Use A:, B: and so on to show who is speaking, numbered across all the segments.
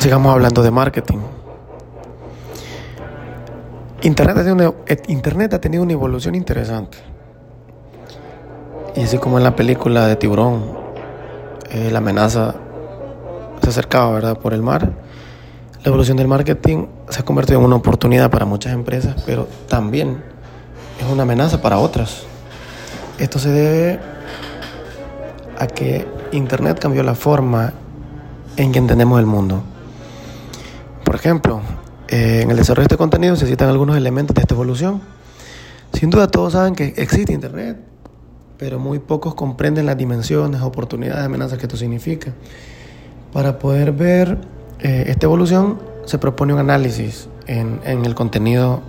A: Sigamos hablando de marketing. Internet ha, tenido una, Internet ha tenido una evolución interesante. Y así como en la película de Tiburón, eh, la amenaza se acercaba ¿verdad? por el mar, la evolución del marketing se ha convertido en una oportunidad para muchas empresas, pero también es una amenaza para otras. Esto se debe a que Internet cambió la forma en que entendemos el mundo. Por ejemplo, eh, en el desarrollo de este contenido se citan algunos elementos de esta evolución. Sin duda todos saben que existe Internet, pero muy pocos comprenden las dimensiones, oportunidades, amenazas que esto significa. Para poder ver eh, esta evolución se propone un análisis en, en el contenido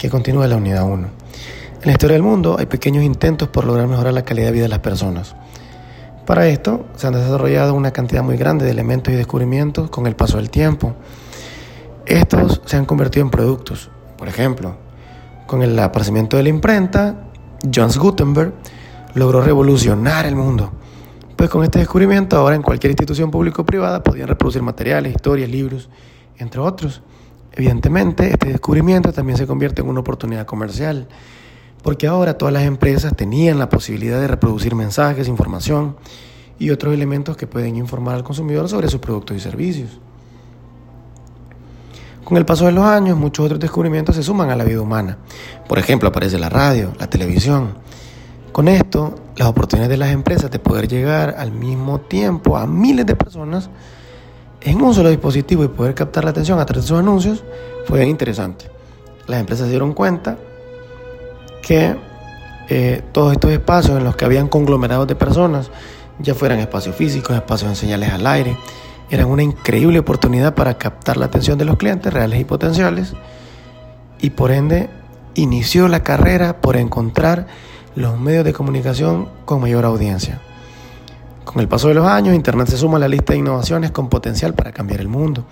A: que continúa la unidad 1. En la historia del mundo hay pequeños intentos por lograr mejorar la calidad de vida de las personas. Para esto se han desarrollado una cantidad muy grande de elementos y descubrimientos con el paso del tiempo. Estos se han convertido en productos. Por ejemplo, con el aparecimiento de la imprenta, Johannes Gutenberg logró revolucionar el mundo. Pues con este descubrimiento ahora en cualquier institución pública o privada podían reproducir materiales, historias, libros, entre otros. Evidentemente, este descubrimiento también se convierte en una oportunidad comercial porque ahora todas las empresas tenían la posibilidad de reproducir mensajes, información y otros elementos que pueden informar al consumidor sobre sus productos y servicios. Con el paso de los años, muchos otros descubrimientos se suman a la vida humana. Por ejemplo, aparece la radio, la televisión. Con esto, las oportunidades de las empresas de poder llegar al mismo tiempo a miles de personas en un solo dispositivo y poder captar la atención a través de sus anuncios fue interesante. Las empresas se dieron cuenta que eh, todos estos espacios en los que habían conglomerados de personas, ya fueran espacios físicos, espacios en señales al aire, eran una increíble oportunidad para captar la atención de los clientes reales y potenciales y por ende inició la carrera por encontrar los medios de comunicación con mayor audiencia. Con el paso de los años, Internet se suma a la lista de innovaciones con potencial para cambiar el mundo.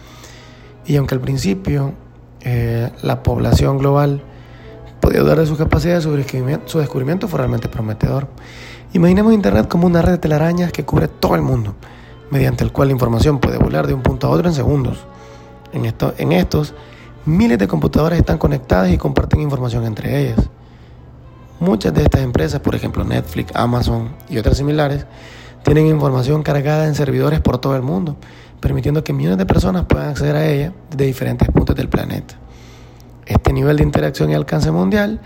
A: Y aunque al principio eh, la población global podía dudar de sus capacidades, su descubrimiento, su descubrimiento fue realmente prometedor. Imaginemos Internet como una red de telarañas que cubre todo el mundo, mediante el cual la información puede volar de un punto a otro en segundos. En, esto, en estos, miles de computadoras están conectadas y comparten información entre ellas. Muchas de estas empresas, por ejemplo Netflix, Amazon y otras similares, tienen información cargada en servidores por todo el mundo, permitiendo que millones de personas puedan acceder a ella desde diferentes puntos del planeta. Este nivel de interacción y alcance mundial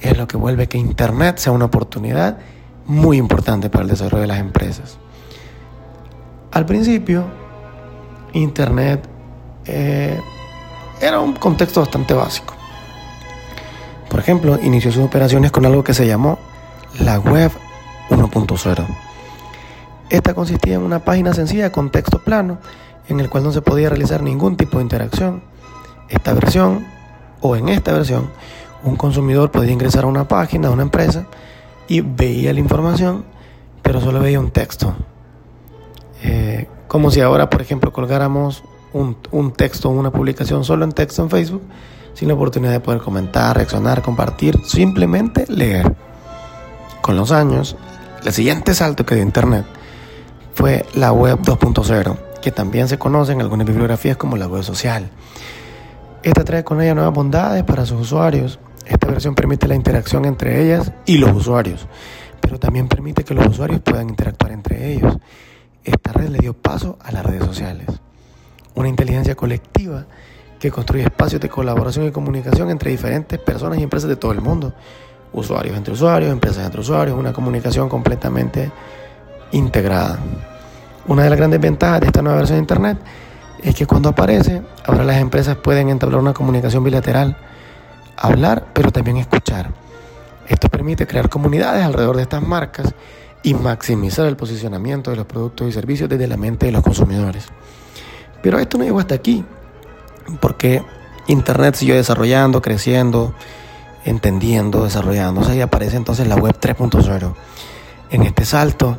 A: es lo que vuelve que Internet sea una oportunidad muy importante para el desarrollo de las empresas. Al principio, Internet eh, era un contexto bastante básico. Por ejemplo, inició sus operaciones con algo que se llamó la Web 1.0. Esta consistía en una página sencilla con texto plano en el cual no se podía realizar ningún tipo de interacción. Esta versión o en esta versión, un consumidor podía ingresar a una página de una empresa y veía la información, pero solo veía un texto. Eh, como si ahora, por ejemplo, colgáramos un, un texto una publicación solo en texto en Facebook, sin la oportunidad de poder comentar, reaccionar, compartir, simplemente leer. Con los años, el siguiente salto que dio Internet fue la web 2.0, que también se conoce en algunas bibliografías como la web social. Esta trae con ella nuevas bondades para sus usuarios. Esta versión permite la interacción entre ellas y los usuarios, pero también permite que los usuarios puedan interactuar entre ellos. Esta red le dio paso a las redes sociales, una inteligencia colectiva que construye espacios de colaboración y comunicación entre diferentes personas y empresas de todo el mundo. Usuarios entre usuarios, empresas entre usuarios, una comunicación completamente integrada. Una de las grandes ventajas de esta nueva versión de Internet es que cuando aparece, ahora las empresas pueden entablar una comunicación bilateral, hablar, pero también escuchar. Esto permite crear comunidades alrededor de estas marcas y maximizar el posicionamiento de los productos y servicios desde la mente de los consumidores. Pero esto no llegó hasta aquí, porque Internet siguió desarrollando, creciendo, entendiendo, desarrollándose y aparece entonces la web 3.0. En este salto,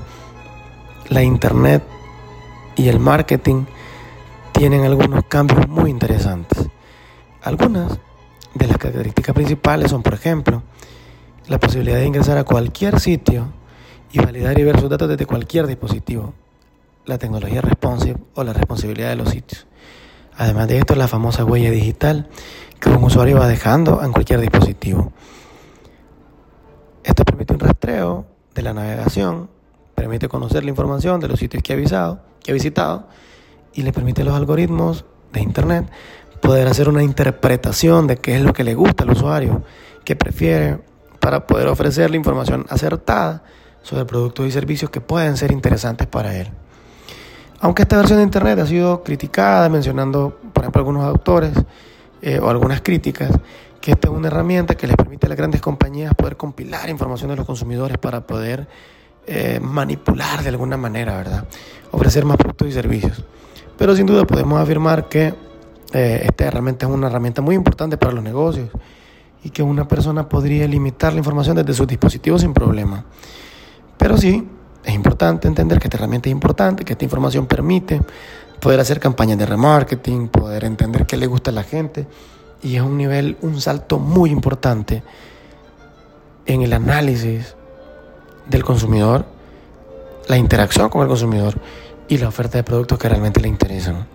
A: la Internet y el marketing tienen algunos cambios muy interesantes. Algunas de las características principales son, por ejemplo, la posibilidad de ingresar a cualquier sitio y validar y ver sus datos desde cualquier dispositivo. la tecnología responsive o la responsabilidad de los sitios. Además de esto, la famosa huella digital que un usuario va dejando en cualquier dispositivo. Esto permite un rastreo de la navegación, permite conocer la información de los sitios que ha, visado, que ha visitado y le permite a los algoritmos de Internet poder hacer una interpretación de qué es lo que le gusta al usuario, qué prefiere, para poder ofrecerle información acertada sobre productos y servicios que pueden ser interesantes para él. Aunque esta versión de Internet ha sido criticada, mencionando, por ejemplo, algunos autores eh, o algunas críticas, que esta es una herramienta que les permite a las grandes compañías poder compilar información de los consumidores para poder eh, manipular de alguna manera, ¿verdad? Ofrecer más productos y servicios. Pero sin duda podemos afirmar que eh, esta herramienta es una herramienta muy importante para los negocios y que una persona podría limitar la información desde sus dispositivos sin problema. Pero sí, es importante entender que esta herramienta es importante, que esta información permite poder hacer campañas de remarketing, poder entender qué le gusta a la gente y es un nivel, un salto muy importante en el análisis del consumidor, la interacción con el consumidor y la oferta de productos que realmente le interesan.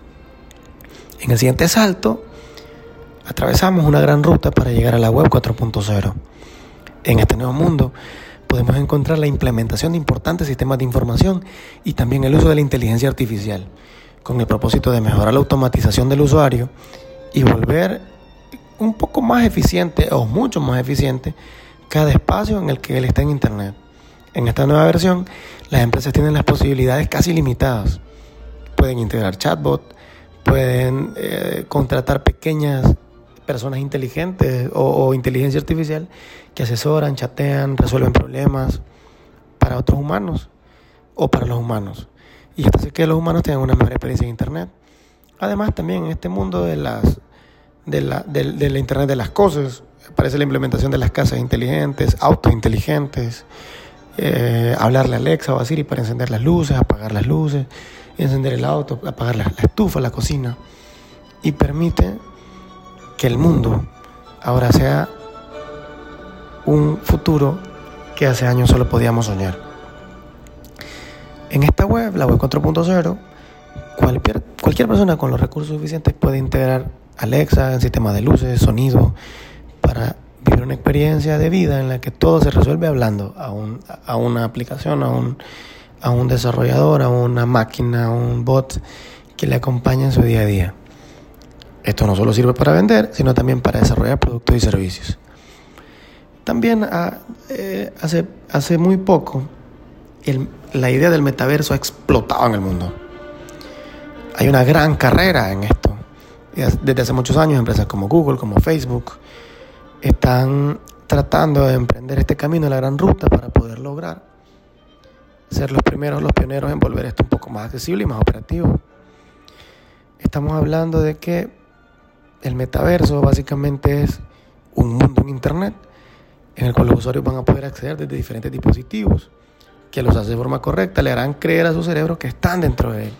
A: En el siguiente salto, atravesamos una gran ruta para llegar a la web 4.0. En este nuevo mundo, podemos encontrar la implementación de importantes sistemas de información y también el uso de la inteligencia artificial, con el propósito de mejorar la automatización del usuario y volver un poco más eficiente o mucho más eficiente cada espacio en el que él está en Internet. En esta nueva versión, las empresas tienen las posibilidades casi limitadas. Pueden integrar chatbot, pueden eh, contratar pequeñas personas inteligentes o, inteligencia artificial que asesoran, chatean, resuelven problemas para otros humanos o para los humanos. Y esto hace que los humanos tengan una mejor experiencia en Internet. Además, también en este mundo de, las, de, la, de, la Internet de las cosas, aparece la implementación de las casas inteligentes, autos inteligentes, eh, hablarle a Alexa o a Siri para encender las luces, apagar las luces, encender el auto, apagar la estufa, la cocina. Y permite que el mundo ahora sea un futuro que hace años solo podíamos soñar. En esta web, la web 4.0, cualquier, cualquier persona con los recursos suficientes puede integrar Alexa en sistema de luces, sonido, para vivir una experiencia de vida en la que todo se resuelve hablando a, un, a una aplicación, a un, a un desarrollador, a una máquina, a un bot que le acompañe en su día a día. Esto no solo sirve para vender, sino también para desarrollar productos y servicios. También ah, eh, hace, hace muy poco la idea del metaverso ha explotado en el mundo. Hay una gran carrera en esto. Desde hace muchos años empresas como Google, como Facebook, están tratando de emprender este camino, la gran ruta, para poder lograr ser los primeros, los pioneros en volver esto un poco más accesible y más operativo. Estamos hablando de que el metaverso básicamente es un mundo en Internet en el cual los usuarios van a poder acceder desde diferentes dispositivos que los hace de forma correcta, le harán creer a su cerebro que están dentro de él.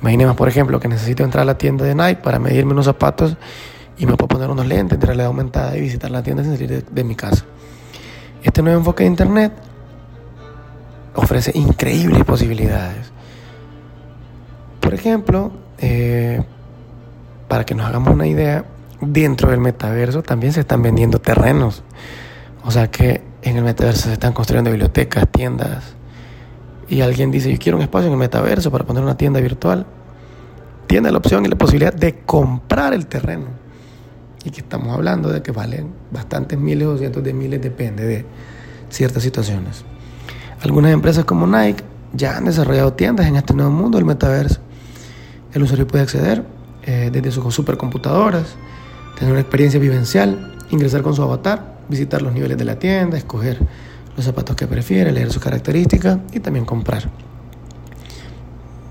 A: Imaginemos, por ejemplo, que necesito entrar a la tienda de Nike para medirme unos zapatos y me puedo poner unos lentes de realidad aumentada y visitar la tienda sin salir de, mi casa. Este nuevo enfoque de Internet ofrece increíbles posibilidades. Por ejemplo, eh, para que nos hagamos una idea, dentro del metaverso también se están vendiendo terrenos. O sea que en el metaverso se están construyendo bibliotecas, tiendas. Y alguien dice, yo quiero un espacio en el metaverso para poner una tienda virtual. Tiene la opción y la posibilidad de comprar el terreno. Y que estamos hablando de que valen bastantes miles o cientos de miles, depende de ciertas situaciones. Algunas empresas como Nike ya han desarrollado tiendas en este nuevo mundo del metaverso. El usuario puede acceder eh, desde sus supercomputadoras, tener una experiencia vivencial, ingresar con su avatar, visitar los niveles de la tienda, escoger los zapatos que prefiere, leer sus características y también comprar.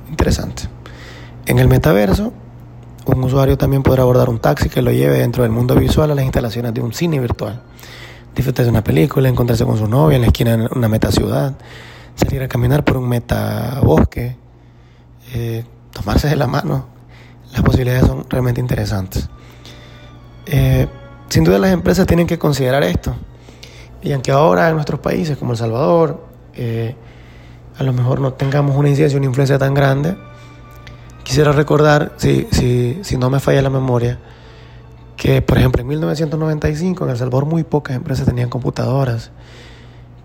A: Interesante. En el metaverso, un usuario también podrá abordar un taxi que lo lleve dentro del mundo visual a las instalaciones de un cine virtual. Disfrutar de una película, encontrarse con su novia en la esquina de una meta ciudad, salir a caminar por un meta bosque, eh, tomarse de la mano las posibilidades son realmente interesantes. Eh, sin duda las empresas tienen que considerar esto. Y aunque ahora en nuestros países como El Salvador, eh, a lo mejor no tengamos una incidencia, una influencia tan grande. Quisiera recordar, si, si, si no me falla la memoria, que por ejemplo en 1995 en El Salvador muy pocas empresas tenían computadoras,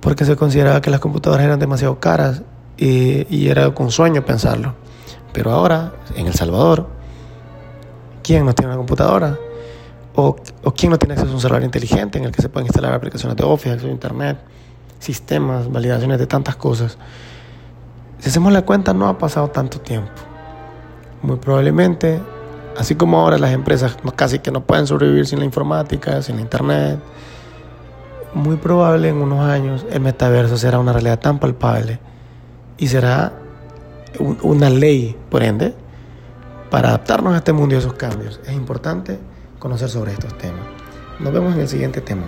A: porque se consideraba que las computadoras eran demasiado caras y, y era un sueño pensarlo. Pero ahora, en El Salvador, ¿quién no tiene una computadora? ¿O, o quién no tiene acceso a un celular inteligente en el que se pueden instalar aplicaciones de Office, acceso a Internet, sistemas, validaciones de tantas cosas? Si hacemos la cuenta, no ha pasado tanto tiempo. Muy probablemente, así como ahora las empresas casi que no pueden sobrevivir sin la informática, sin la Internet, muy probable en unos años el metaverso será una realidad tan palpable y será una ley, por ende, para adaptarnos a este mundo y a esos cambios. Es importante conocer sobre estos temas. Nos vemos en el siguiente tema.